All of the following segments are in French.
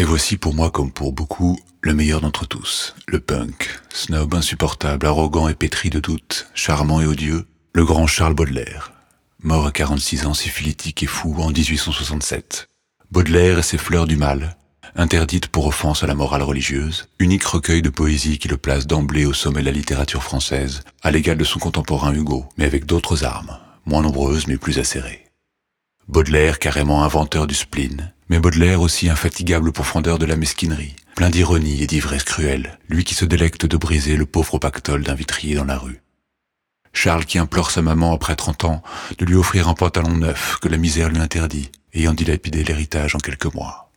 Et voici pour moi comme pour beaucoup le meilleur d'entre tous, le punk, snob insupportable, arrogant et pétri de doutes, charmant et odieux, le grand Charles Baudelaire, mort à 46 ans syphilitique et fou en 1867. Baudelaire et ses fleurs du mal, interdites pour offense à la morale religieuse, unique recueil de poésie qui le place d'emblée au sommet de la littérature française, à l'égal de son contemporain Hugo, mais avec d'autres armes, moins nombreuses mais plus acérées. Baudelaire carrément inventeur du spleen, mais Baudelaire aussi infatigable pourfendeur de la mesquinerie, plein d'ironie et d'ivresse cruelle, lui qui se délecte de briser le pauvre pactole d'un vitrier dans la rue. Charles qui implore sa maman après trente ans de lui offrir un pantalon neuf que la misère lui interdit, ayant dilapidé l'héritage en quelques mois.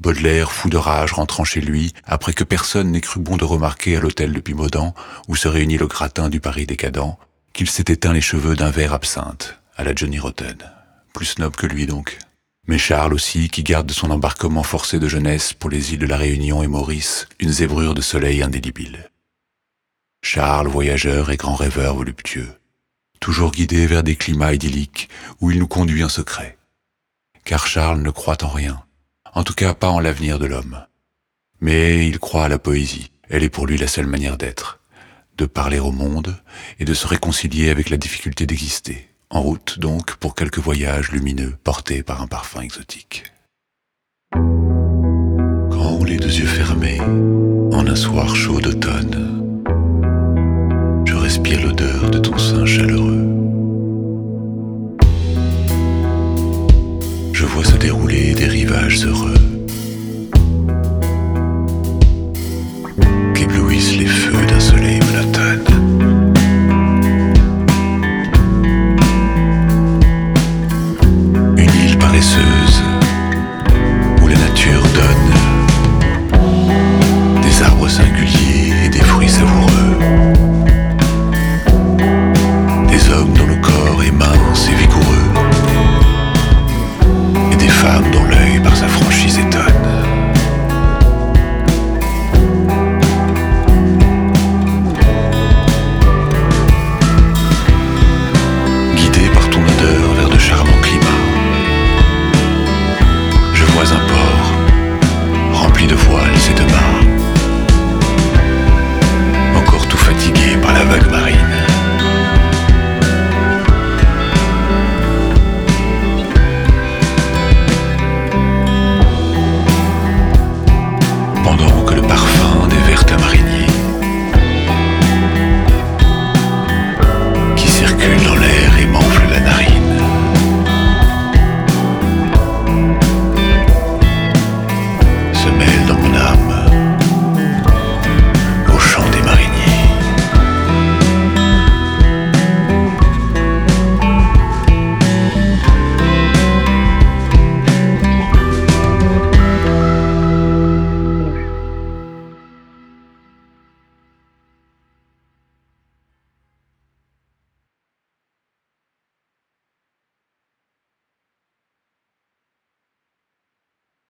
Baudelaire, fou de rage, rentrant chez lui, après que personne n'ait cru bon de remarquer à l'hôtel de Pimodan, où se réunit le gratin du Paris décadent, qu'il s'est éteint les cheveux d'un verre absinthe, à la Johnny Rotten. Plus snob que lui donc. Mais Charles aussi, qui garde de son embarquement forcé de jeunesse pour les îles de la Réunion et Maurice une zébrure de soleil indélébile. Charles, voyageur et grand rêveur voluptueux, toujours guidé vers des climats idylliques où il nous conduit en secret. Car Charles ne croit en rien, en tout cas pas en l'avenir de l'homme. Mais il croit à la poésie, elle est pour lui la seule manière d'être, de parler au monde et de se réconcilier avec la difficulté d'exister. En route donc pour quelques voyages lumineux portés par un parfum exotique. Quand les deux yeux fermés, en un soir chaud d'automne, respire l'odeur de ton sein chaleureux.